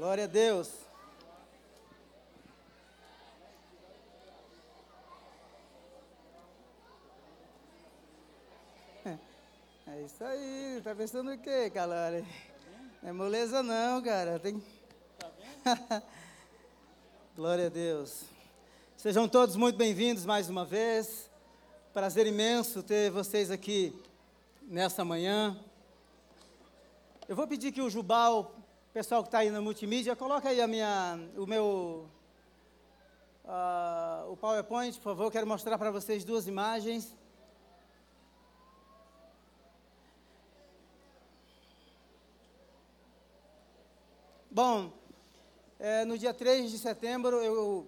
Glória a Deus. É isso aí, tá pensando o quê, Calari? Não é moleza não, cara. Tem... Glória a Deus. Sejam todos muito bem-vindos mais uma vez. Prazer imenso ter vocês aqui nessa manhã. Eu vou pedir que o Jubal, pessoal que está aí na multimídia, coloque aí a minha, o meu, uh, o PowerPoint, por favor. Quero mostrar para vocês duas imagens. Bom, é, no dia 3 de setembro, eu,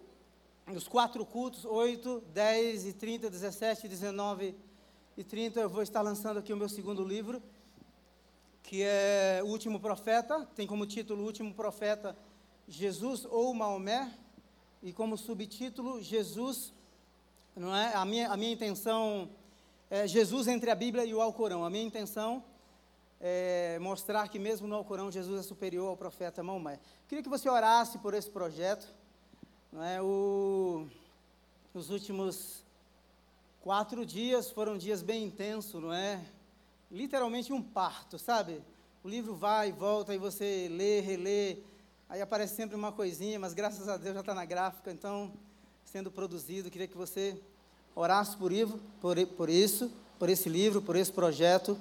os quatro cultos, 8, 10 e 30, 17, 19 e 30, eu vou estar lançando aqui o meu segundo livro, que é O Último Profeta, tem como título O Último Profeta, Jesus ou Maomé, e como subtítulo, Jesus, não é? A minha, a minha intenção é Jesus entre a Bíblia e o Alcorão. A minha intenção é, mostrar que mesmo no Alcorão Jesus é superior ao profeta Maomé. Queria que você orasse por esse projeto. Não é? o, os últimos quatro dias foram dias bem intensos, não é? Literalmente um parto, sabe? O livro vai e volta e você lê, relê, aí aparece sempre uma coisinha, mas graças a Deus já está na gráfica, então sendo produzido. Queria que você orasse por, por, por isso, por esse livro, por esse projeto.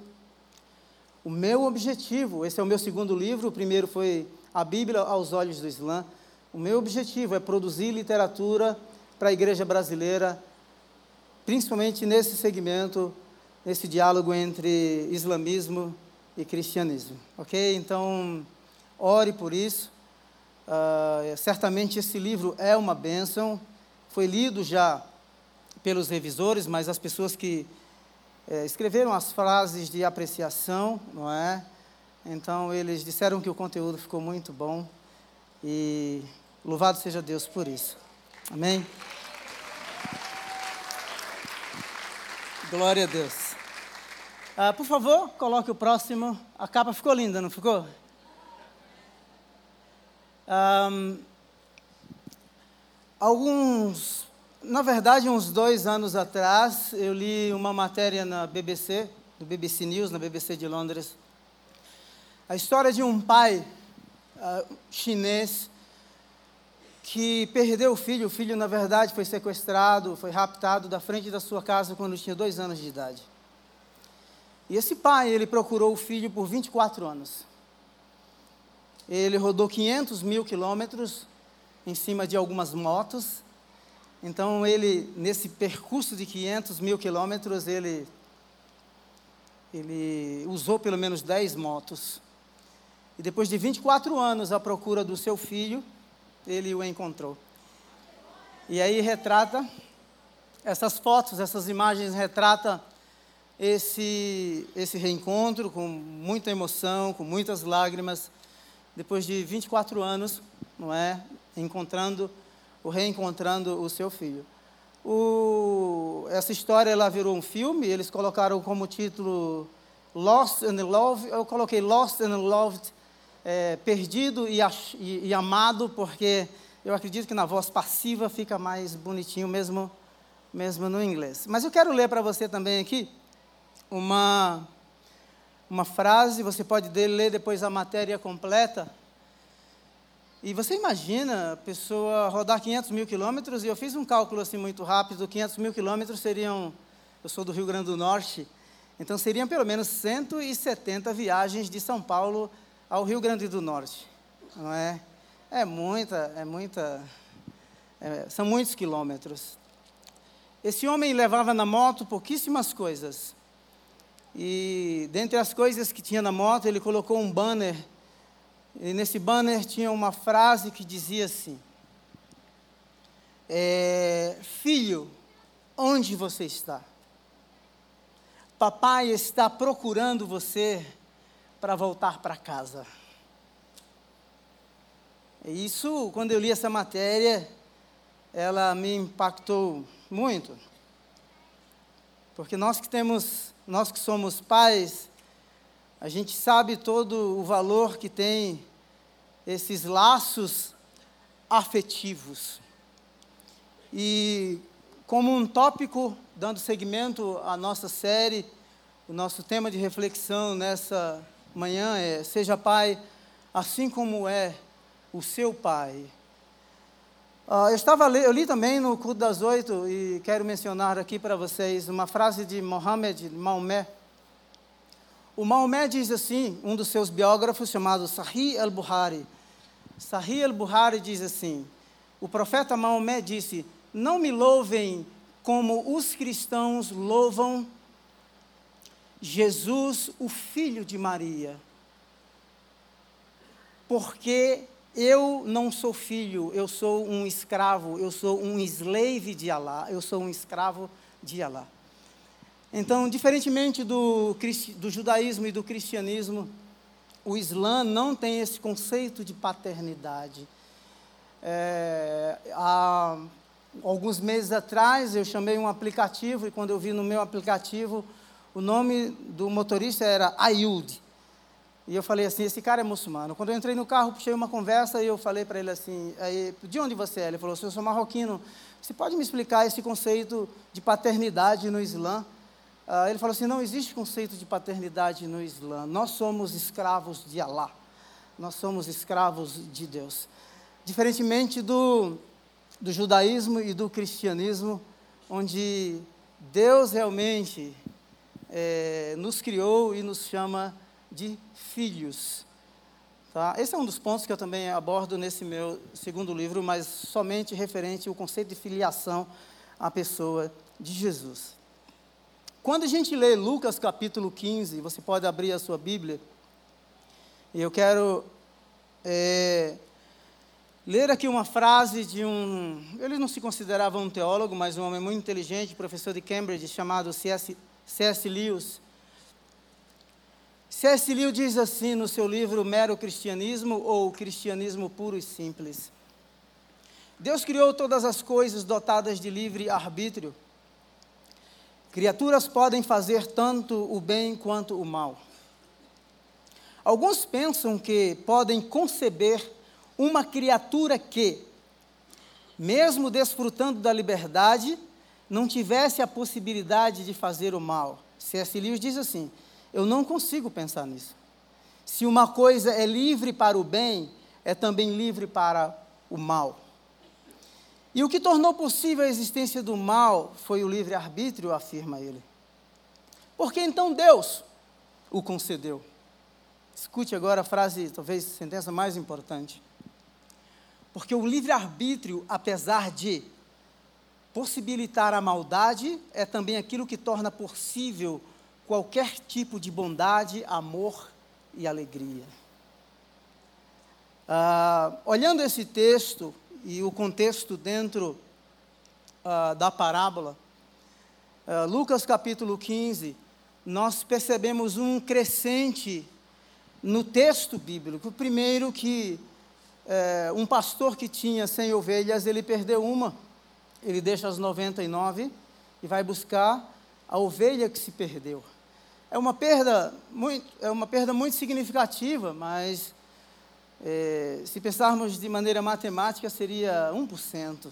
O meu objetivo, esse é o meu segundo livro, o primeiro foi A Bíblia aos Olhos do Islã. O meu objetivo é produzir literatura para a igreja brasileira, principalmente nesse segmento, nesse diálogo entre islamismo e cristianismo. Ok? Então, ore por isso. Uh, certamente esse livro é uma bênção. Foi lido já pelos revisores, mas as pessoas que é, escreveram as frases de apreciação, não é? Então eles disseram que o conteúdo ficou muito bom e louvado seja Deus por isso. Amém? Glória a Deus. Ah, por favor, coloque o próximo. A capa ficou linda, não ficou? Alguns na verdade, uns dois anos atrás, eu li uma matéria na BBC, do BBC News, na BBC de Londres, a história de um pai uh, chinês que perdeu o filho. O filho, na verdade, foi sequestrado, foi raptado da frente da sua casa quando tinha dois anos de idade. E esse pai, ele procurou o filho por 24 anos. Ele rodou 500 mil quilômetros em cima de algumas motos então, ele, nesse percurso de 500 mil quilômetros, ele, ele usou pelo menos 10 motos. E depois de 24 anos à procura do seu filho, ele o encontrou. E aí retrata, essas fotos, essas imagens retratam esse, esse reencontro com muita emoção, com muitas lágrimas, depois de 24 anos, não é? Encontrando o reencontrando o seu filho. O, essa história ela virou um filme, eles colocaram como título Lost and Loved, eu coloquei Lost and Loved, é, perdido e, e, e, amado, porque eu acredito que na voz passiva fica mais bonitinho mesmo, mesmo no inglês. Mas eu quero ler para você também aqui uma, uma frase, você pode ler depois a matéria completa, e você imagina a pessoa rodar 500 mil quilômetros, e eu fiz um cálculo assim muito rápido, 500 mil quilômetros seriam, eu sou do Rio Grande do Norte, então seriam pelo menos 170 viagens de São Paulo ao Rio Grande do Norte, não é? É muita, é muita, é, são muitos quilômetros. Esse homem levava na moto pouquíssimas coisas, e dentre as coisas que tinha na moto, ele colocou um banner e nesse banner tinha uma frase que dizia assim: é, Filho, onde você está? Papai está procurando você para voltar para casa. E isso, quando eu li essa matéria, ela me impactou muito. Porque nós que temos, nós que somos pais, a gente sabe todo o valor que tem esses laços afetivos. E como um tópico, dando seguimento à nossa série, o nosso tema de reflexão nessa manhã é: Seja pai assim como é o seu pai. Uh, eu, estava, eu li também no culto das oito e quero mencionar aqui para vocês uma frase de Mohammed Maomé. O Maomé diz assim, um dos seus biógrafos chamado Sahih al-Buhari. Sahih al-Buhari diz assim: o profeta Maomé disse: Não me louvem como os cristãos louvam Jesus, o filho de Maria, porque eu não sou filho, eu sou um escravo, eu sou um slave de Alá, eu sou um escravo de Alá. Então, diferentemente do, do judaísmo e do cristianismo, o Islã não tem esse conceito de paternidade. É, há alguns meses atrás eu chamei um aplicativo e quando eu vi no meu aplicativo o nome do motorista era Ayud. E eu falei assim, esse cara é muçulmano. Quando eu entrei no carro, puxei uma conversa e eu falei para ele assim, de onde você é? Ele falou, eu sou marroquino. Você pode me explicar esse conceito de paternidade no Islã? Uh, ele falou assim, não existe conceito de paternidade no Islã. Nós somos escravos de Alá. Nós somos escravos de Deus. Diferentemente do, do judaísmo e do cristianismo, onde Deus realmente é, nos criou e nos chama de filhos. Tá? Esse é um dos pontos que eu também abordo nesse meu segundo livro, mas somente referente ao conceito de filiação à pessoa de Jesus. Quando a gente lê Lucas capítulo 15, você pode abrir a sua Bíblia, e eu quero é, ler aqui uma frase de um. Ele não se considerava um teólogo, mas um homem muito inteligente, professor de Cambridge, chamado C.S. Lewis. C.S. Lewis diz assim no seu livro Mero Cristianismo ou Cristianismo Puro e Simples: Deus criou todas as coisas dotadas de livre arbítrio. Criaturas podem fazer tanto o bem quanto o mal. Alguns pensam que podem conceber uma criatura que, mesmo desfrutando da liberdade, não tivesse a possibilidade de fazer o mal. C.S. Lewis diz assim: eu não consigo pensar nisso. Se uma coisa é livre para o bem, é também livre para o mal. E o que tornou possível a existência do mal foi o livre-arbítrio, afirma ele. Porque então Deus o concedeu. Escute agora a frase, talvez a sentença mais importante. Porque o livre-arbítrio, apesar de possibilitar a maldade, é também aquilo que torna possível qualquer tipo de bondade, amor e alegria. Ah, olhando esse texto e o contexto dentro ah, da parábola, ah, Lucas capítulo 15, nós percebemos um crescente no texto bíblico. Primeiro que é, um pastor que tinha 100 ovelhas, ele perdeu uma, ele deixa as 99 e vai buscar a ovelha que se perdeu. É uma perda muito, é uma perda muito significativa, mas é, se pensarmos de maneira matemática, seria 1%.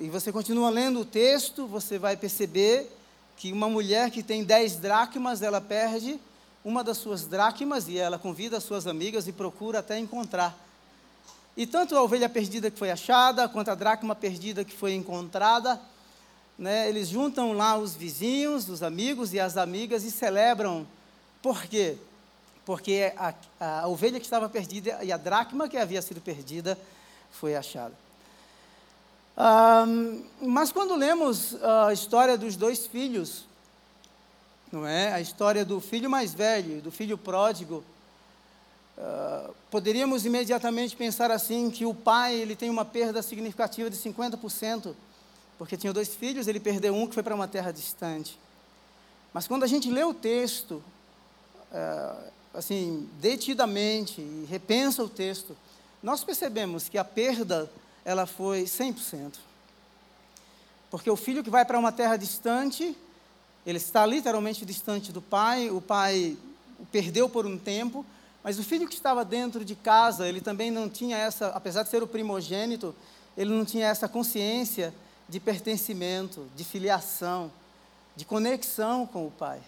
E você continua lendo o texto, você vai perceber que uma mulher que tem 10 dracmas, ela perde uma das suas dracmas e ela convida as suas amigas e procura até encontrar. E tanto a ovelha perdida que foi achada, quanto a dracma perdida que foi encontrada, né, eles juntam lá os vizinhos, os amigos e as amigas e celebram. Por quê? Porque a, a ovelha que estava perdida e a dracma que havia sido perdida foi achada. Mas quando lemos a história dos dois filhos, não é? A história do filho mais velho, do filho pródigo, uh, poderíamos imediatamente pensar assim que o pai ele tem uma perda significativa de 50% porque tinha dois filhos, ele perdeu um que foi para uma terra distante. Mas quando a gente lê o texto, é, assim, detidamente, e repensa o texto, nós percebemos que a perda, ela foi 100%. Porque o filho que vai para uma terra distante, ele está literalmente distante do pai, o pai o perdeu por um tempo, Mas o filho que estava dentro de casa, ele também não tinha essa, apesar de ser o primogênito, ele não tinha essa consciência de pertencimento, de filiação, de conexão com o pai.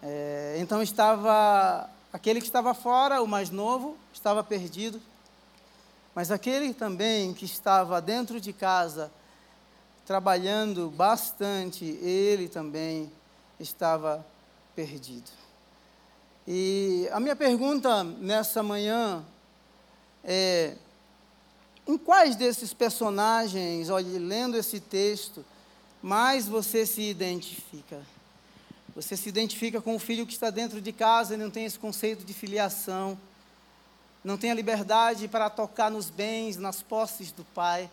É, então estava aquele que estava fora, o mais novo, estava perdido, mas aquele também que estava dentro de casa, trabalhando bastante, ele também estava perdido. E a minha pergunta nessa manhã é: em quais desses personagens, olha, lendo esse texto, mais você se identifica? Você se identifica com o filho que está dentro de casa e não tem esse conceito de filiação, não tem a liberdade para tocar nos bens, nas posses do pai,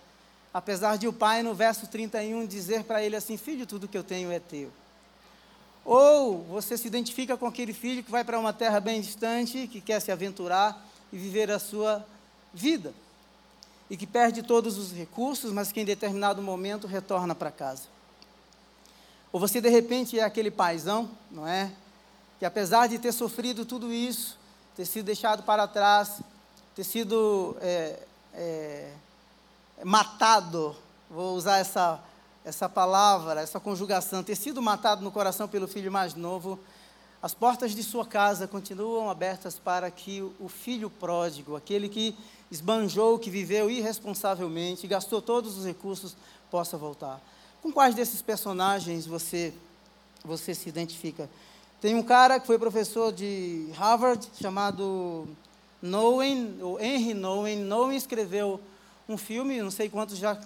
apesar de o pai, no verso 31, dizer para ele assim: Filho, tudo que eu tenho é teu. Ou você se identifica com aquele filho que vai para uma terra bem distante, que quer se aventurar e viver a sua vida e que perde todos os recursos, mas que em determinado momento retorna para casa. Ou você de repente é aquele paizão, não é? Que apesar de ter sofrido tudo isso, ter sido deixado para trás, ter sido é, é, matado, vou usar essa, essa palavra, essa conjugação, ter sido matado no coração pelo filho mais novo, as portas de sua casa continuam abertas para que o filho pródigo, aquele que esbanjou, que viveu irresponsavelmente, gastou todos os recursos, possa voltar. Com quais desses personagens você, você se identifica? Tem um cara que foi professor de Harvard, chamado Nowen, ou Henry Nowen. Nowen escreveu um filme, não sei quantos já,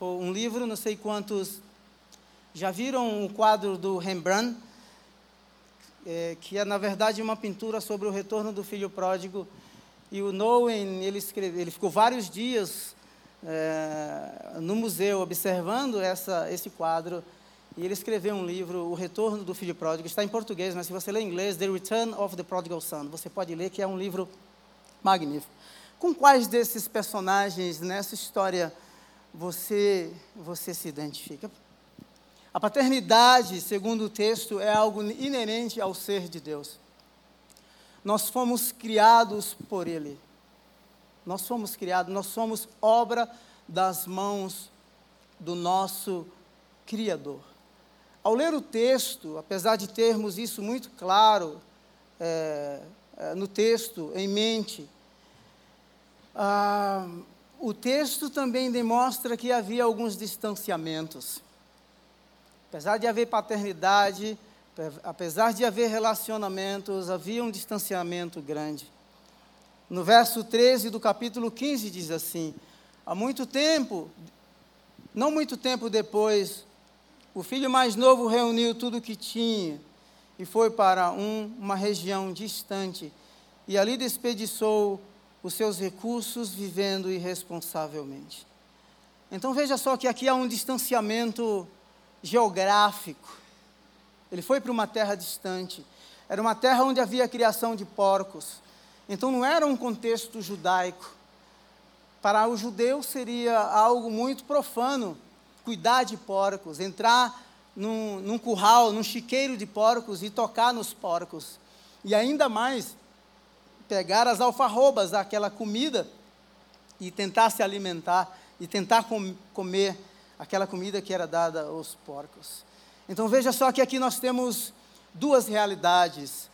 um livro, não sei quantos já viram o quadro do Rembrandt, é, que é na verdade uma pintura sobre o retorno do filho pródigo. E o Nowen, ele, escreve, ele ficou vários dias é, no museu observando essa, esse quadro. E ele escreveu um livro, O Retorno do Filho Pródigo. Está em português, mas se você ler em inglês, The Return of the Prodigal Son, você pode ler, que é um livro magnífico. Com quais desses personagens nessa história você, você se identifica? A paternidade, segundo o texto, é algo inerente ao ser de Deus. Nós fomos criados por Ele. Nós fomos criados, nós somos obra das mãos do nosso Criador. Ao ler o texto, apesar de termos isso muito claro é, é, no texto, em mente, ah, o texto também demonstra que havia alguns distanciamentos. Apesar de haver paternidade, apesar de haver relacionamentos, havia um distanciamento grande. No verso 13 do capítulo 15 diz assim: Há muito tempo, não muito tempo depois, o filho mais novo reuniu tudo o que tinha e foi para um, uma região distante e ali desperdiçou os seus recursos vivendo irresponsavelmente. Então veja só que aqui há um distanciamento geográfico. Ele foi para uma terra distante. Era uma terra onde havia criação de porcos. Então não era um contexto judaico. Para o judeu seria algo muito profano cuidar de porcos, entrar num, num curral, num chiqueiro de porcos e tocar nos porcos. E ainda mais, pegar as alfarrobas, aquela comida, e tentar se alimentar, e tentar com, comer aquela comida que era dada aos porcos. Então veja só que aqui nós temos duas realidades.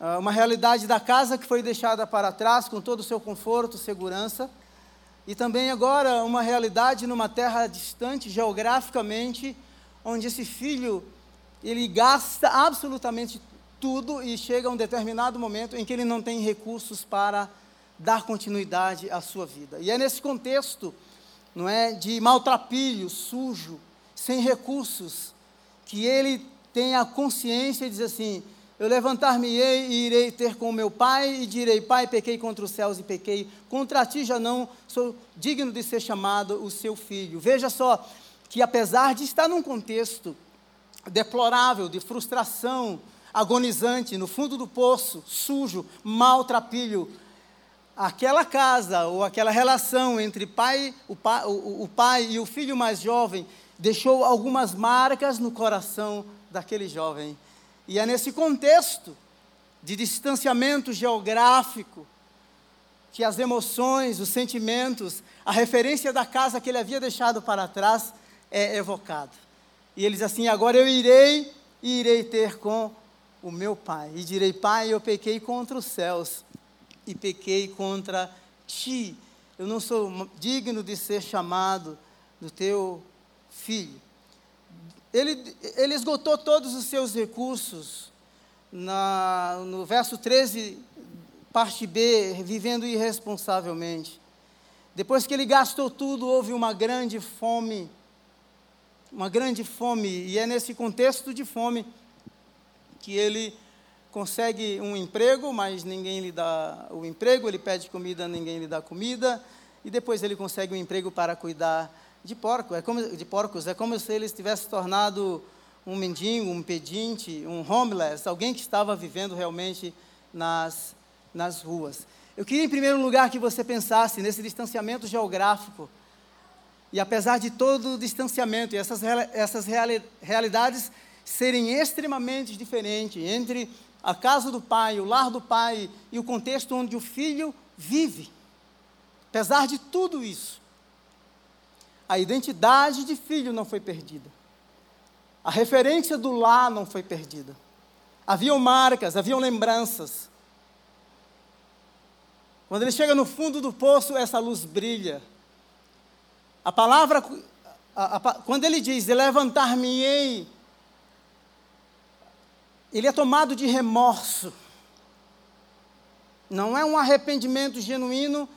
Ah, uma realidade da casa que foi deixada para trás com todo o seu conforto, segurança, e também agora uma realidade numa terra distante geograficamente, onde esse filho ele gasta absolutamente tudo e chega a um determinado momento em que ele não tem recursos para dar continuidade à sua vida. E é nesse contexto não é, de maltrapilho, sujo, sem recursos, que ele tenha consciência e diz assim: eu levantar-me-ei e irei ter com meu pai e direi: Pai, pequei contra os céus e pequei contra ti, já não sou digno de ser chamado o seu filho. Veja só que, apesar de estar num contexto deplorável, de frustração, agonizante, no fundo do poço, sujo, maltrapilho, aquela casa ou aquela relação entre pai, o, pai, o, o pai e o filho mais jovem deixou algumas marcas no coração daquele jovem. E é nesse contexto de distanciamento geográfico, que as emoções, os sentimentos, a referência da casa que ele havia deixado para trás é evocado. E ele diz assim: Agora eu irei e irei ter com o meu pai. E direi: Pai, eu pequei contra os céus e pequei contra ti. Eu não sou digno de ser chamado do teu filho. Ele, ele esgotou todos os seus recursos. Na, no verso 13 parte B, vivendo irresponsavelmente. Depois que ele gastou tudo, houve uma grande fome. Uma grande fome, e é nesse contexto de fome que ele consegue um emprego, mas ninguém lhe dá o emprego, ele pede comida, ninguém lhe dá comida, e depois ele consegue um emprego para cuidar de porco, é como de porcos, é como se ele tivesse tornado um mendigo, um pedinte, um homeless, alguém que estava vivendo realmente nas nas ruas. Eu queria, em primeiro lugar, que você pensasse nesse distanciamento geográfico. E apesar de todo o distanciamento e essas, essas reali realidades serem extremamente diferentes entre a casa do pai, o lar do pai e o contexto onde o filho vive, apesar de tudo isso, a identidade de filho não foi perdida. A referência do lar não foi perdida. Haviam marcas, haviam lembranças. Quando ele chega no fundo do poço, essa luz brilha. A palavra, a, a, quando ele diz, levantar-me-ei, ele é tomado de remorso. Não é um arrependimento genuíno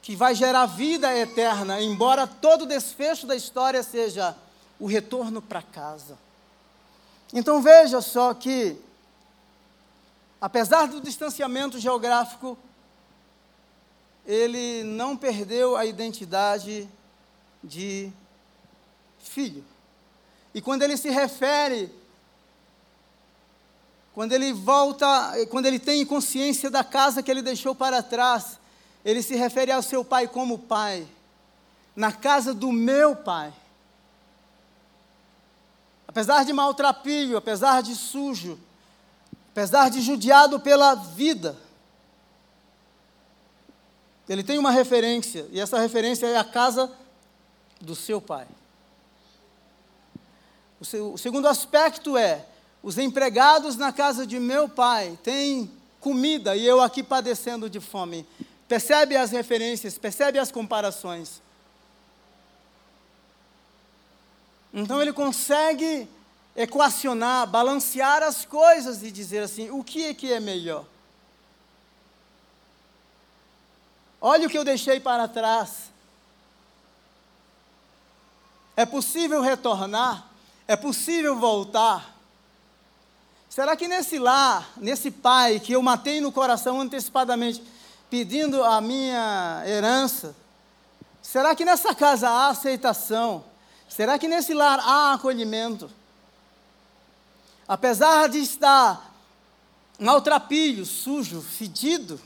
que vai gerar vida eterna, embora todo desfecho da história seja o retorno para casa. Então veja só que, apesar do distanciamento geográfico, ele não perdeu a identidade de filho. E quando ele se refere, quando ele volta, quando ele tem consciência da casa que ele deixou para trás, ele se refere ao seu pai como pai, na casa do meu pai. Apesar de maltrapilho, apesar de sujo, apesar de judiado pela vida, ele tem uma referência, e essa referência é a casa do seu pai. O, seu, o segundo aspecto é: os empregados na casa de meu pai têm comida e eu aqui padecendo de fome. Percebe as referências, percebe as comparações. Então ele consegue equacionar, balancear as coisas e dizer assim: o que é que é melhor? Olha o que eu deixei para trás. É possível retornar? É possível voltar? Será que nesse lar, nesse pai que eu matei no coração antecipadamente, pedindo a minha herança, será que nessa casa há aceitação? Será que nesse lar há acolhimento? Apesar de estar maltrapilho, sujo, fedido,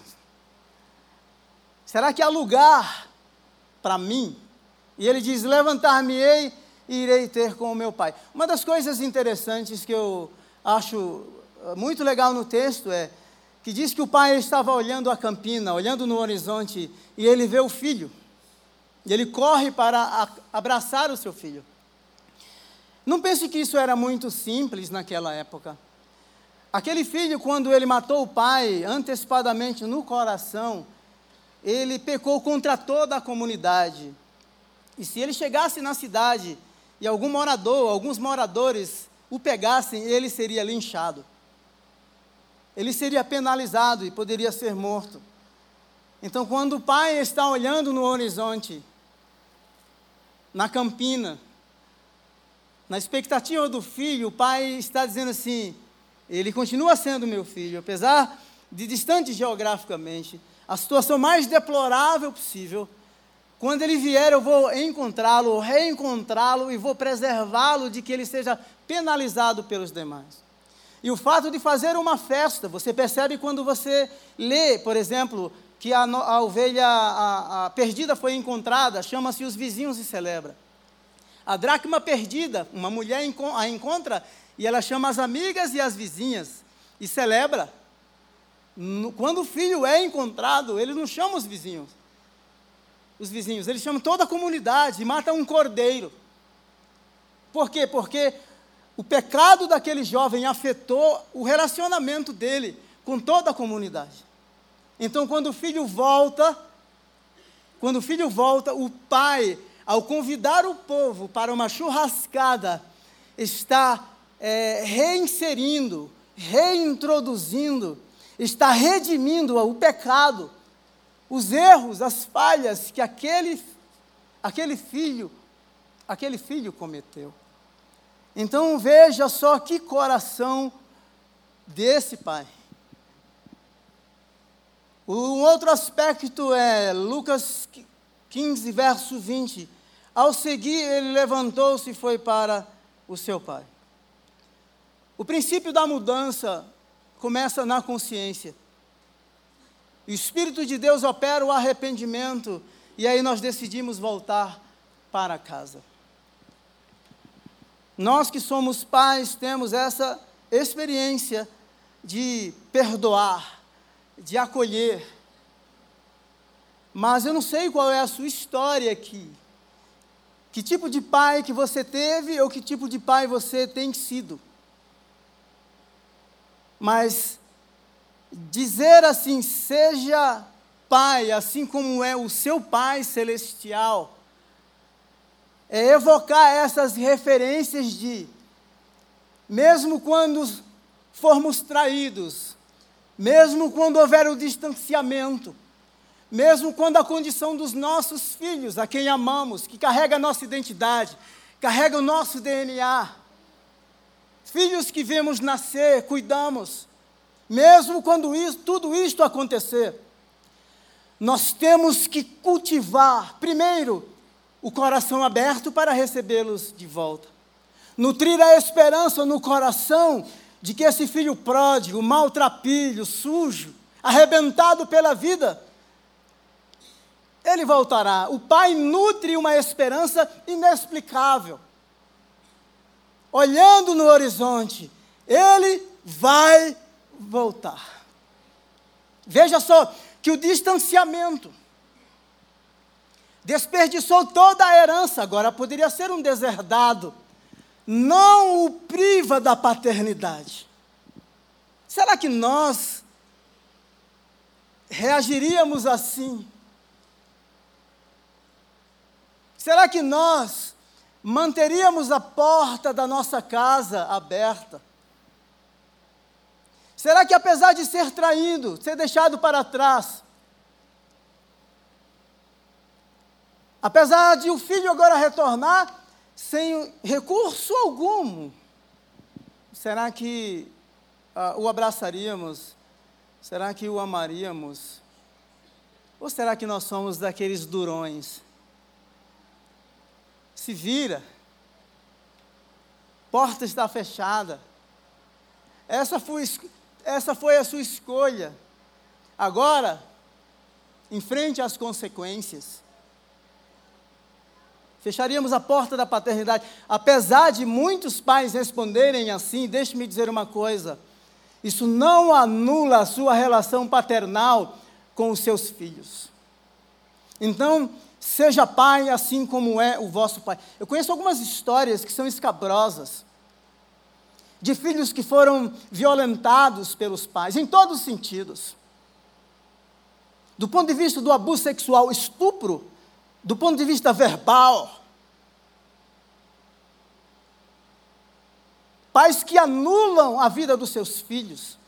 Será que há lugar para mim? E ele diz: Levantar-me-ei e irei ter com o meu pai. Uma das coisas interessantes que eu acho eh, muito legal no texto é que diz que o pai estava olhando a campina, olhando no horizonte, e ele vê o filho. E ele corre para abraçar o seu filho. Não pense que isso era muito simples naquela época. Aquele filho, quando ele matou o pai antecipadamente no coração, ele pecou contra toda a comunidade. E se ele chegasse na cidade e algum morador, alguns moradores o pegassem, ele seria linchado. Ele seria penalizado e poderia ser morto. Então, quando o pai está olhando no horizonte, na campina, na expectativa do filho, o pai está dizendo assim: ele continua sendo meu filho, apesar de distante geograficamente, a situação mais deplorável possível. Quando ele vier, eu vou encontrá-lo, reencontrá-lo e vou preservá-lo de que ele seja penalizado pelos demais. E o fato de fazer uma festa, você percebe quando você lê, por exemplo, que a, a ovelha a, a perdida foi encontrada, chama-se os vizinhos e celebra. A dracma perdida, uma mulher a encontra e ela chama as amigas e as vizinhas e celebra. quando o filho é encontrado, ele não chama os vizinhos. Os vizinhos, ele chama toda a comunidade e mata um cordeiro. Por quê? Porque o pecado daquele jovem afetou o relacionamento dele com toda a comunidade. Então, quando o filho volta, quando o filho volta, o pai, ao convidar o povo para uma churrascada, está é, reinserindo, reintroduzindo, está redimindo o pecado, os erros, as falhas que aquele, aquele filho, aquele filho cometeu. Então veja só que coração desse pai. Um outro aspecto é Lucas 15, verso 20. Ao seguir, ele levantou-se e foi para o seu pai. O princípio da mudança começa na consciência. O Espírito de Deus opera o arrependimento e aí nós decidimos voltar para casa. Nós que somos pais temos essa experiência de perdoar, de acolher. Mas eu não sei qual é a sua história aqui. Que tipo de pai que você teve ou que tipo de pai você tem sido. Mas dizer assim, seja pai, assim como é o seu pai celestial, é evocar essas referências de, mesmo quando formos traídos, mesmo quando houver o distanciamento, mesmo quando a condição dos nossos filhos, a quem amamos, que carrega a nossa identidade, carrega o nosso DNA, filhos que vemos nascer, cuidamos, mesmo quando isso, tudo isto acontecer, nós temos que cultivar, primeiro, o coração aberto para recebê-los de volta. Nutrir a esperança no coração de que esse filho pródigo, maltrapilho, sujo, arrebentado pela vida, ele voltará. O pai nutre uma esperança inexplicável. Olhando no horizonte, ele vai voltar. Veja só que o distanciamento desperdiçou toda a herança, agora poderia ser um deserdado, não o priva da paternidade. Será que nós reagiríamos assim? Será que nós manteríamos a porta da nossa casa aberta? Será que apesar de ser traído, ser deixado para trás, Apesar de o filho agora retornar sem recurso algum, será que uh, o abraçaríamos? Será que o amaríamos? Ou será que nós somos daqueles durões? Se vira, porta está fechada. Essa foi, essa foi a sua escolha. Agora, enfrente as consequências fecharíamos a porta da paternidade. Apesar de muitos pais responderem assim, deixe-me dizer uma coisa: isso não anula a sua relação paternal com os seus filhos. Então, seja pai assim como é o vosso pai. Eu conheço algumas histórias que são escabrosas, de filhos que foram violentados pelos pais, em todos os sentidos. Do ponto de vista do abuso sexual, estupro, do ponto de vista verbal, pais que anulam a vida dos seus filhos,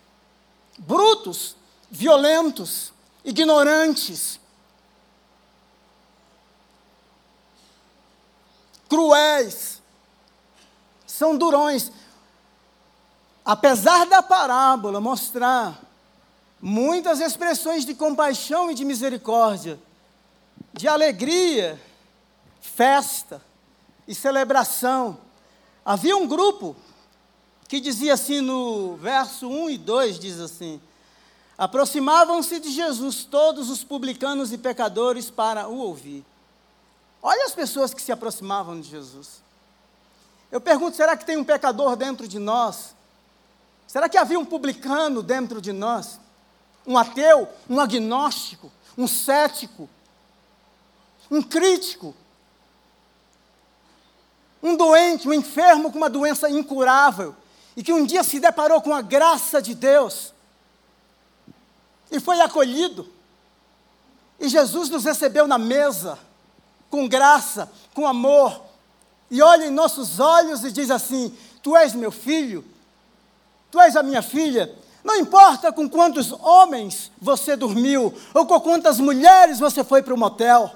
brutos, violentos, ignorantes, cruéis, são durões. Apesar da parábola mostrar muitas expressões de compaixão e de misericórdia, de alegria, festa e celebração. Havia um grupo que dizia assim no verso 1 e 2: diz assim: Aproximavam-se de Jesus todos os publicanos e pecadores para o ouvir. Olha as pessoas que se aproximavam de Jesus. Eu pergunto: será que tem um pecador dentro de nós? Será que havia um publicano dentro de nós? um ateu, um agnóstico, um cético, um crítico, um doente, um enfermo com uma doença incurável, e que um dia se deparou com a graça de Deus e foi acolhido. E Jesus nos recebeu na mesa, com graça, com amor, e olha em nossos olhos e diz assim: Tu és meu filho, tu és a minha filha. Não importa com quantos homens você dormiu, ou com quantas mulheres você foi para o motel,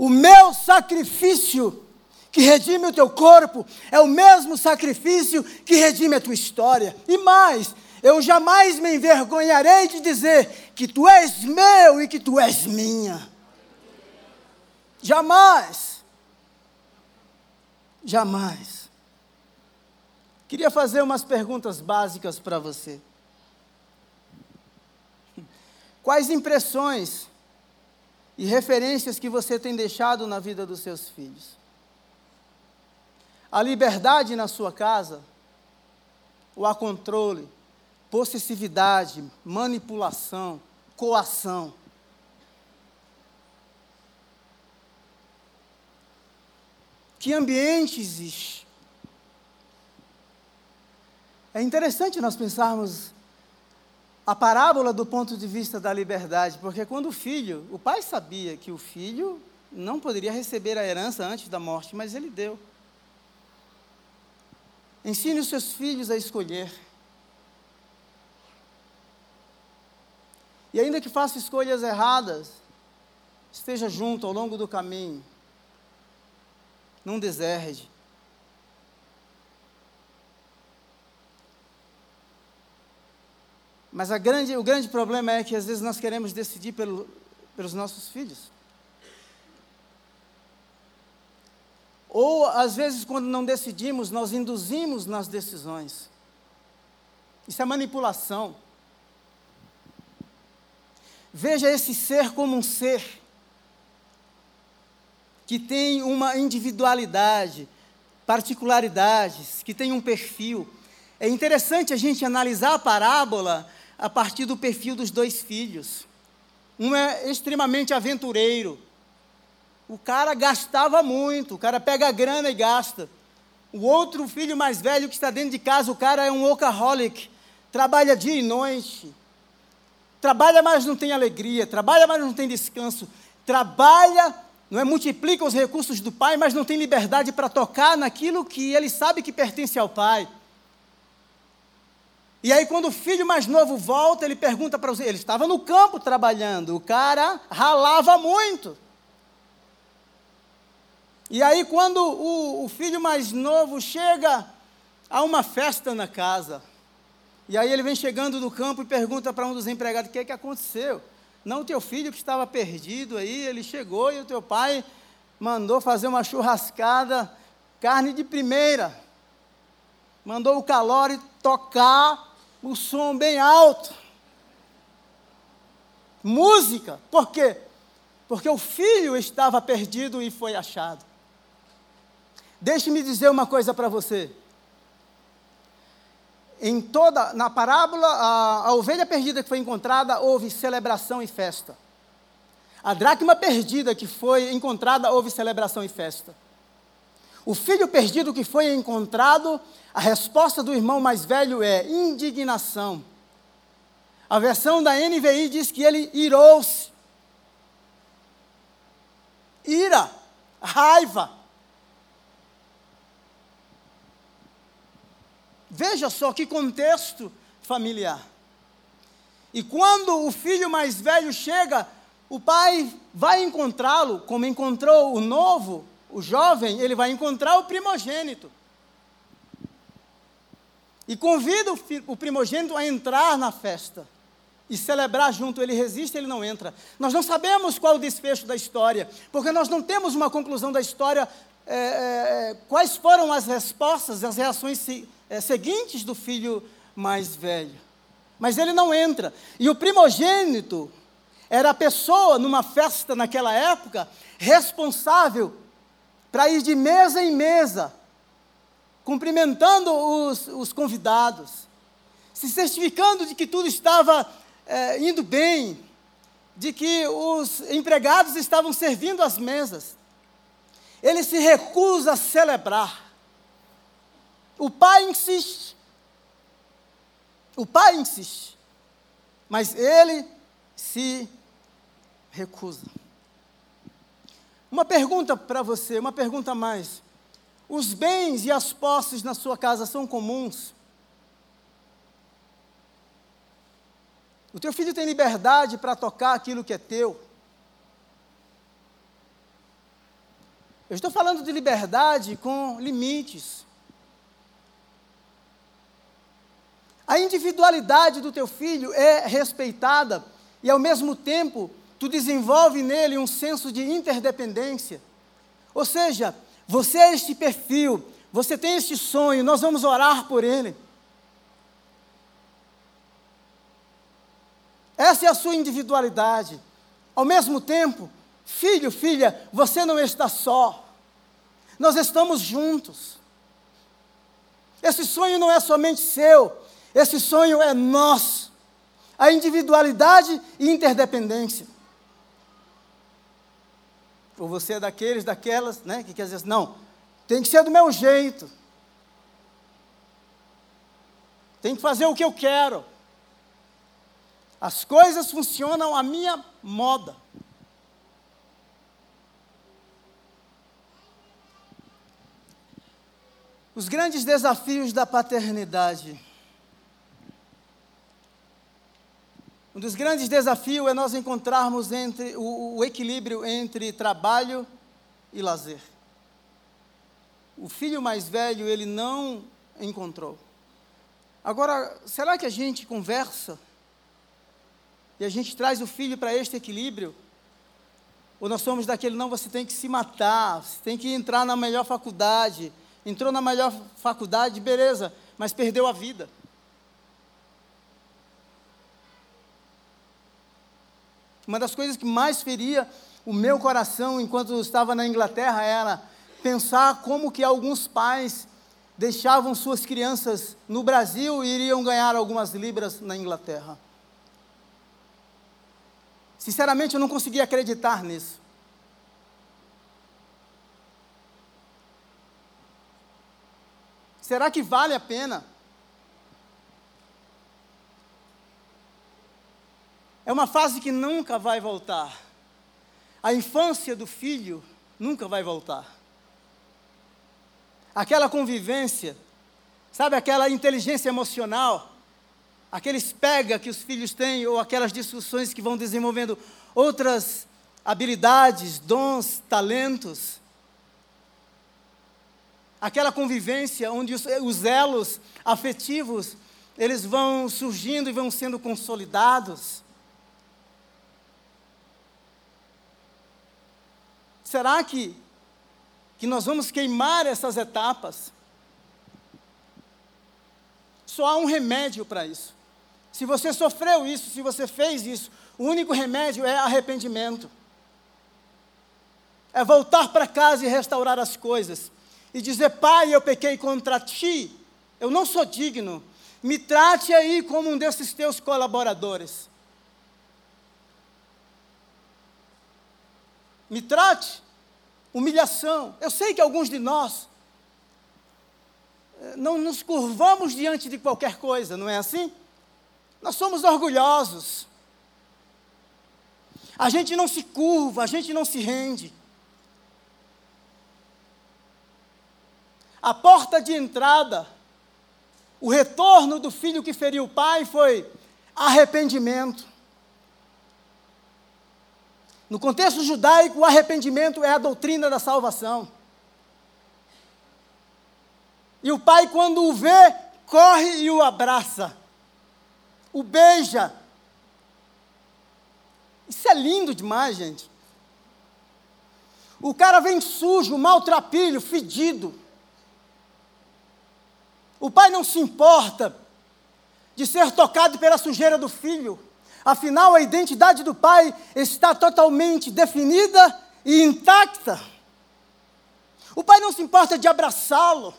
o meu sacrifício que redime o teu corpo é o mesmo sacrifício que redime a tua história. E mais, eu jamais me envergonharei de dizer que tu és meu e que tu és minha. Jamais. Jamais. Queria fazer umas perguntas básicas para você. Quais impressões e referências que você tem deixado na vida dos seus filhos? A liberdade na sua casa? Ou a controle? possessividade, manipulação, coação. Que ambiente existe? É interessante nós pensarmos a parábola do ponto de vista da liberdade, porque quando o filho, o pai sabia que o filho não poderia receber a herança antes da morte, mas ele deu. Ensine os seus filhos a escolher. E ainda que faça escolhas erradas, esteja junto ao longo do caminho. Não deserde. Mas grande, o grande problema é que às vezes nós queremos decidir pelo, pelos nossos filhos. Ou às vezes, quando não decidimos, nós induzimos nas decisões. Isso é manipulação. Veja esse ser como um ser que tem uma individualidade, particularidades, que tem um perfil. É interessante a gente analisar a parábola a partir do perfil dos dois filhos. Um é extremamente aventureiro. O cara gastava muito, o cara pega a grana e gasta. O outro filho mais velho que está dentro de casa, o cara é um workaholic, trabalha dia e noite, Trabalha, mas não tem alegria. Trabalha, mas não tem descanso. Trabalha, não é? Multiplica os recursos do pai, mas não tem liberdade para tocar naquilo que ele sabe que pertence ao pai. E aí, quando o filho mais novo volta, ele pergunta para você: ele estava no campo trabalhando, o cara ralava muito. E aí, quando o, o filho mais novo chega a uma festa na casa, e aí ele vem chegando do campo e pergunta para um dos empregados: o que é que aconteceu? Não, o teu filho que estava perdido aí, ele chegou e o teu pai mandou fazer uma churrascada, carne de primeira. Mandou o calor tocar o som bem alto. Música, por quê? Porque o filho estava perdido e foi achado. Deixe-me dizer uma coisa para você em toda, na parábola, a, a ovelha perdida que foi encontrada, houve celebração e festa. A dracma perdida que foi encontrada, houve celebração e festa. O filho perdido que foi encontrado, a resposta do irmão mais velho é indignação. A versão da NVI diz que ele irou-se. Ira, raiva. Veja só que contexto familiar. E quando o filho mais velho chega, o pai vai encontrá-lo, como encontrou o novo, o jovem, ele vai encontrar o primogênito. E convida o primogênito a entrar na festa e celebrar junto. Ele resiste, ele não entra. Nós não sabemos qual o desfecho da história, porque nós não temos uma conclusão da história. É, é, quais foram as respostas, as reações é, seguintes do filho mais velho. Mas ele não entra. E o primogênito era a pessoa, numa festa naquela época, responsável para ir de mesa em mesa, cumprimentando os, os convidados, se certificando de que tudo estava é, indo bem, de que os empregados estavam servindo as mesas. Ele se recusa a celebrar. O pai insiste. O pai insiste. Mas ele se recusa. Uma pergunta para você, uma pergunta a mais. Os bens e as posses na sua casa são comuns? O teu filho tem liberdade para tocar aquilo que é teu? Eu estou falando de liberdade com limites. A individualidade do teu filho é respeitada e, ao mesmo tempo, tu desenvolve nele um senso de interdependência. Ou seja, você é este perfil, você tem este sonho, nós vamos orar por ele. Essa é a sua individualidade. Ao mesmo tempo, filho, filha, você não está só. Nós estamos juntos. Esse sonho não é somente seu, esse sonho é nosso. A individualidade e interdependência. Ou você é daqueles, daquelas, né, que quer dizer assim, não, tem que ser do meu jeito. Tem que fazer o que eu quero. As coisas funcionam à minha moda. Os grandes desafios da paternidade. Um dos grandes desafios é nós encontrarmos entre, o, o equilíbrio entre trabalho e lazer. O filho mais velho, ele não encontrou. Agora, será que a gente conversa e a gente traz o filho para este equilíbrio? Ou nós somos daquele, não, você tem que se matar, você tem que entrar na melhor faculdade. Entrou na melhor faculdade, beleza, mas perdeu a vida. Uma das coisas que mais feria o meu coração enquanto estava na Inglaterra era pensar como que alguns pais deixavam suas crianças no Brasil e iriam ganhar algumas libras na Inglaterra. Sinceramente, eu não conseguia acreditar nisso. Será que vale a pena? É uma fase que nunca vai voltar. A infância do filho nunca vai voltar. Aquela convivência, sabe aquela inteligência emocional, aqueles pega que os filhos têm, ou aquelas discussões que vão desenvolvendo outras habilidades, dons, talentos. Aquela convivência onde os, os elos afetivos, eles vão surgindo e vão sendo consolidados. Será que, que nós vamos queimar essas etapas? Só há um remédio para isso. Se você sofreu isso, se você fez isso, o único remédio é arrependimento. É voltar para casa e restaurar as coisas. E dizer, pai, eu pequei contra ti, eu não sou digno. Me trate aí como um desses teus colaboradores. Me trate, humilhação. Eu sei que alguns de nós eh, não nos curvamos diante de qualquer coisa, não é assim? Nós somos orgulhosos. A gente não se curva, a gente não se rende. A porta de entrada, o retorno do filho que feriu o pai foi arrependimento. No contexto judaico, o arrependimento é a doutrina da salvação. E o pai, quando o vê, corre e o abraça, o beija. Isso é lindo demais, gente. O cara vem sujo, maltrapilho, fedido. O pai não se importa de ser tocado pela sujeira do filho. Afinal, a identidade do pai está totalmente definida e intacta. O pai não se importa de abraçá-lo,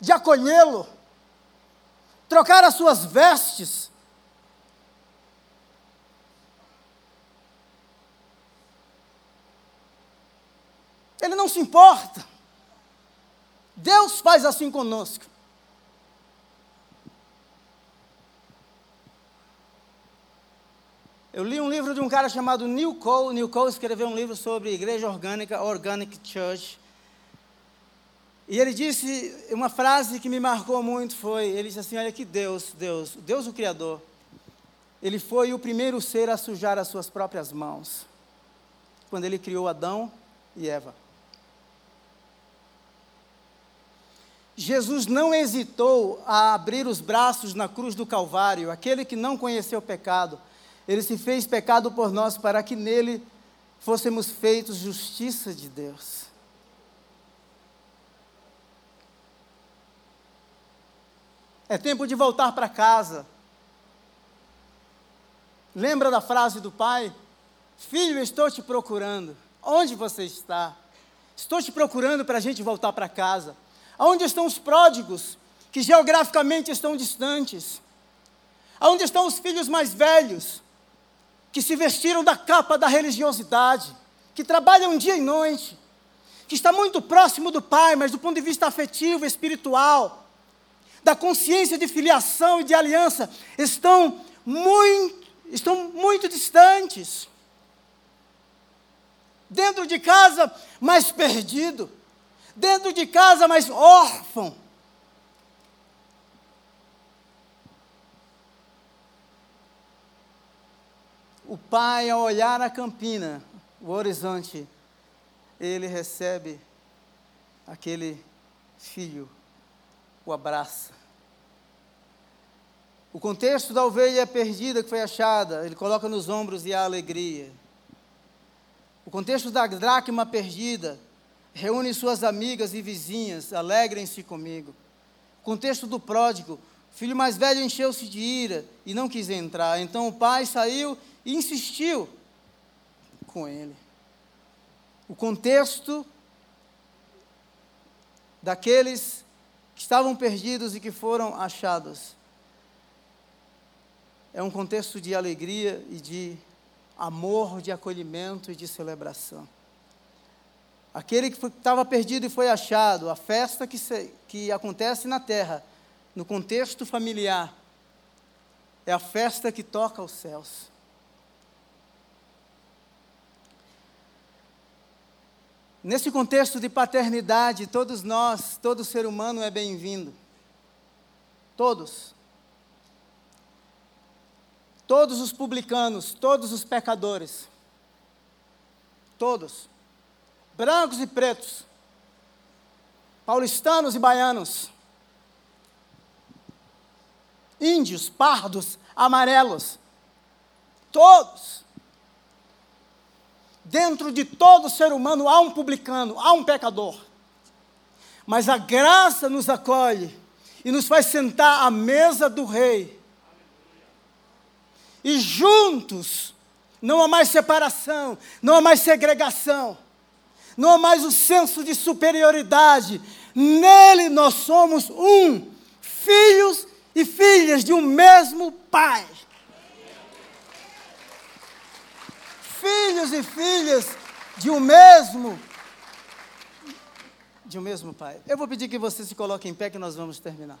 de acolhê-lo, trocar as suas vestes. Ele não se importa. Deus faz assim conosco. Eu li um livro de um cara chamado Neil Cole. Neil Cole escreveu um livro sobre igreja orgânica, Organic Church. E ele disse uma frase que me marcou muito foi, ele disse assim, olha que Deus, Deus, Deus o Criador, ele foi o primeiro ser a sujar as suas próprias mãos, quando ele criou Adão e Eva. Jesus não hesitou a abrir os braços na cruz do Calvário, aquele que não conheceu pecado, ele se fez pecado por nós para que nele fôssemos feitos justiça de Deus. É tempo de voltar para casa. Lembra da frase do pai? Filho, estou te procurando. Onde você está? Estou te procurando para a gente voltar para casa. Aonde estão os pródigos, que geograficamente estão distantes? Aonde estão os filhos mais velhos, que se vestiram da capa da religiosidade, que trabalham dia e noite, que está muito próximo do pai, mas do ponto de vista afetivo, espiritual, da consciência de filiação e de aliança, estão muito estão muito distantes. Dentro de casa, mais perdido. Dentro de casa, mais órfão. O pai, ao olhar a campina, o horizonte, ele recebe aquele filho, o abraça. O contexto da ovelha perdida que foi achada, ele coloca nos ombros e a alegria. O contexto da dracma perdida, reúne suas amigas e vizinhas, alegrem-se comigo. O contexto do pródigo, o filho mais velho encheu-se de ira e não quis entrar. Então o pai saiu e insistiu com ele. O contexto daqueles que estavam perdidos e que foram achados é um contexto de alegria e de amor, de acolhimento e de celebração. Aquele que estava perdido e foi achado, a festa que, se, que acontece na terra, no contexto familiar, é a festa que toca os céus. Nesse contexto de paternidade, todos nós, todo ser humano é bem-vindo. Todos. Todos os publicanos, todos os pecadores, todos, brancos e pretos, paulistanos e baianos, índios, pardos, amarelos, todos. Dentro de todo ser humano há um publicano, há um pecador. Mas a graça nos acolhe e nos faz sentar à mesa do rei e juntos não há mais separação, não há mais segregação, não há mais o senso de superioridade. Nele nós somos um, filhos e filhas de um mesmo Pai. Filhos e filhas de um mesmo de um mesmo Pai. Eu vou pedir que você se coloque em pé que nós vamos terminar.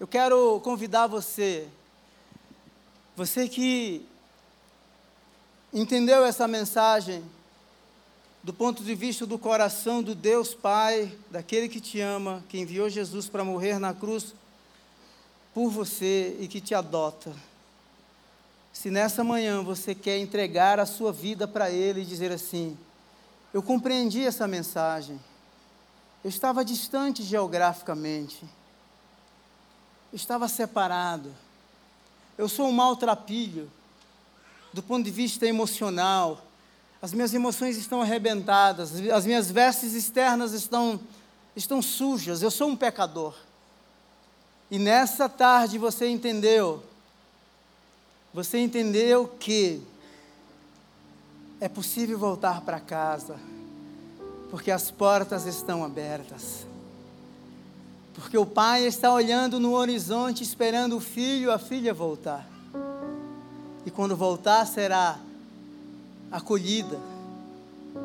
Eu quero convidar você, você que entendeu essa mensagem do ponto de vista do coração do Deus Pai, daquele que te ama, que enviou Jesus para morrer na cruz por você e que te adota. Se nessa manhã você quer entregar a sua vida para Ele e dizer assim: Eu compreendi essa mensagem, eu estava distante geograficamente estava separado. Eu sou um maltrapilho, do ponto de vista emocional. As minhas emoções estão arrebentadas, as minhas vestes externas estão, estão sujas. Eu sou um pecador. E nessa tarde você entendeu, você entendeu que é possível voltar para casa, porque as portas estão abertas. Porque o pai está olhando no horizonte, esperando o filho, a filha voltar. E quando voltar, será acolhida,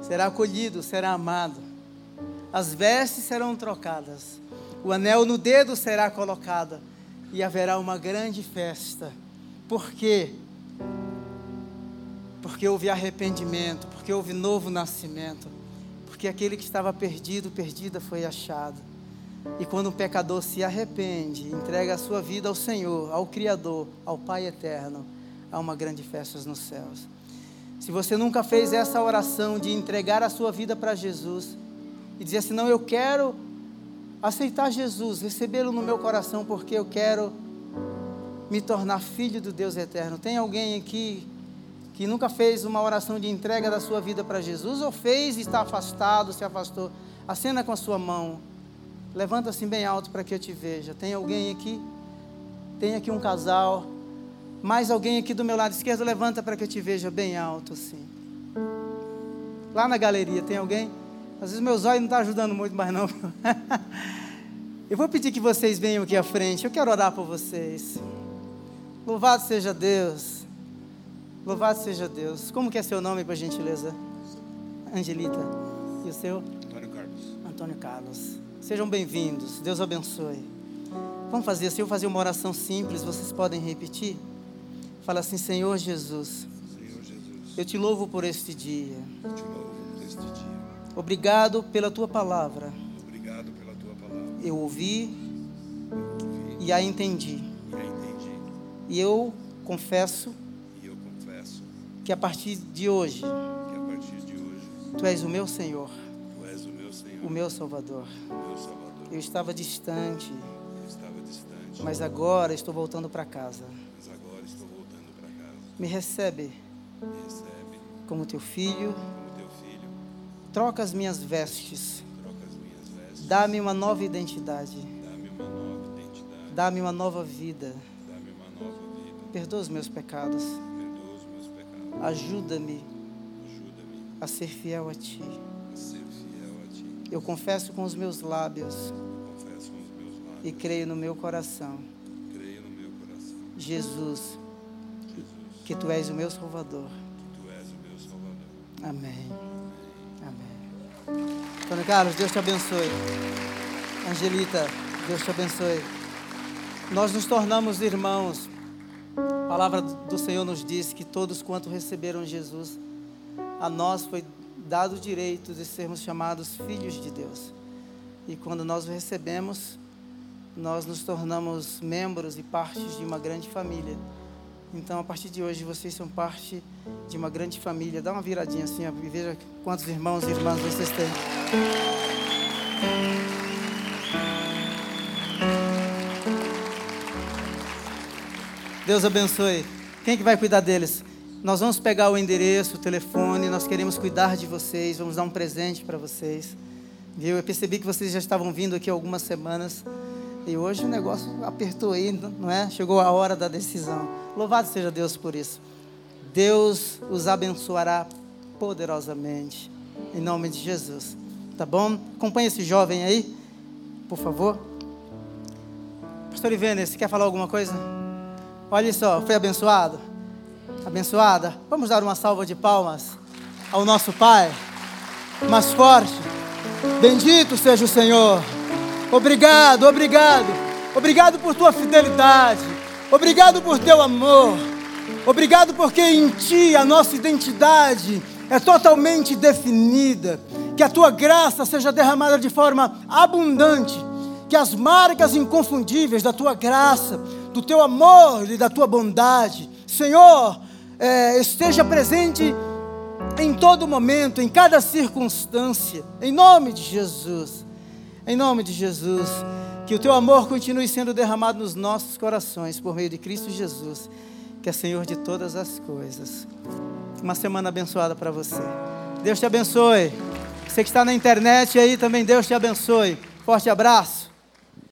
será acolhido, será amado. As vestes serão trocadas, o anel no dedo será colocado e haverá uma grande festa. Por quê? Porque houve arrependimento, porque houve novo nascimento, porque aquele que estava perdido, perdida, foi achado. E quando um pecador se arrepende, entrega a sua vida ao Senhor, ao Criador, ao Pai eterno, há uma grande festa nos céus. Se você nunca fez essa oração de entregar a sua vida para Jesus e dizer assim: não, eu quero aceitar Jesus, recebê-lo no meu coração, porque eu quero me tornar filho do Deus eterno. Tem alguém aqui que nunca fez uma oração de entrega da sua vida para Jesus, ou fez e está afastado, se afastou? Acena com a sua mão. Levanta assim bem alto para que eu te veja. Tem alguém aqui? Tem aqui um casal. Mais alguém aqui do meu lado esquerdo, levanta para que eu te veja bem alto assim. Lá na galeria, tem alguém? Às vezes meus olhos não estão tá ajudando muito mais não. eu vou pedir que vocês venham aqui à frente. Eu quero orar por vocês. Louvado seja Deus. Louvado seja Deus. Como que é seu nome, por gentileza? Angelita. E o seu? Antônio Carlos. Antônio Carlos. Sejam bem-vindos. Deus abençoe. Vamos fazer assim, eu vou fazer uma oração simples, vocês podem repetir? Fala assim, Senhor Jesus. Senhor Jesus. Eu te louvo por este dia. Eu te louvo. Obrigado pela tua palavra. Obrigado pela tua palavra. Eu ouvi, Eu ouvi e a entendi. e a entendi. E eu confesso E eu confesso que a partir de hoje, que a partir de hoje tu és o meu Senhor, tu és o meu Senhor, o meu Salvador. o meu Salvador. Eu estava distante, Eu estava distante, mas agora estou voltando para casa. mas agora estou voltando para casa. Me recebe Me recebe como teu filho, como teu filho. Troca as minhas vestes, dá-me uma nova identidade, Dá-me uma nova uma vida, perdoa os meus pecados, ajuda-me a ser fiel a ti. Eu confesso com os meus lábios meus e creio no meu coração, Creio no meu coração. Jesus, Jesus, que tu és o meu Salvador. que tu és o meu Salvador. Amém. Antônio Carlos, Deus te abençoe. Angelita, Deus te abençoe. Nós nos tornamos irmãos. A palavra do Senhor nos diz que todos quanto receberam Jesus, a nós foi dado o direito de sermos chamados filhos de Deus. E quando nós o recebemos, nós nos tornamos membros e partes de uma grande família. Então, a partir de hoje, vocês são parte de uma grande família. Dá uma viradinha assim, ó, e veja quantos irmãos e irmãs vocês têm. Deus abençoe. Quem que vai cuidar deles? Nós vamos pegar o endereço, o telefone, nós queremos cuidar de vocês, vamos dar um presente para vocês. Viu? Eu percebi que vocês já estavam vindo aqui algumas semanas e hoje o negócio apertou aí, não é? Chegou a hora da decisão. Louvado seja Deus por isso. Deus os abençoará poderosamente, em nome de Jesus. Tá bom? Acompanhe esse jovem aí, por favor. Pastor Ivene, você quer falar alguma coisa? Olha só, foi abençoado? Abençoada? Vamos dar uma salva de palmas ao nosso Pai. Mais forte. Bendito seja o Senhor. Obrigado, obrigado. Obrigado por tua fidelidade. Obrigado por teu amor. Obrigado porque em ti a nossa identidade é totalmente definida. Que a tua graça seja derramada de forma abundante. Que as marcas inconfundíveis da tua graça, do teu amor e da tua bondade, Senhor, é, esteja presente em todo momento, em cada circunstância, em nome de Jesus. Em nome de Jesus, que o teu amor continue sendo derramado nos nossos corações por meio de Cristo Jesus, que é Senhor de todas as coisas. Uma semana abençoada para você. Deus te abençoe. Você que está na internet aí também, Deus te abençoe. Forte abraço.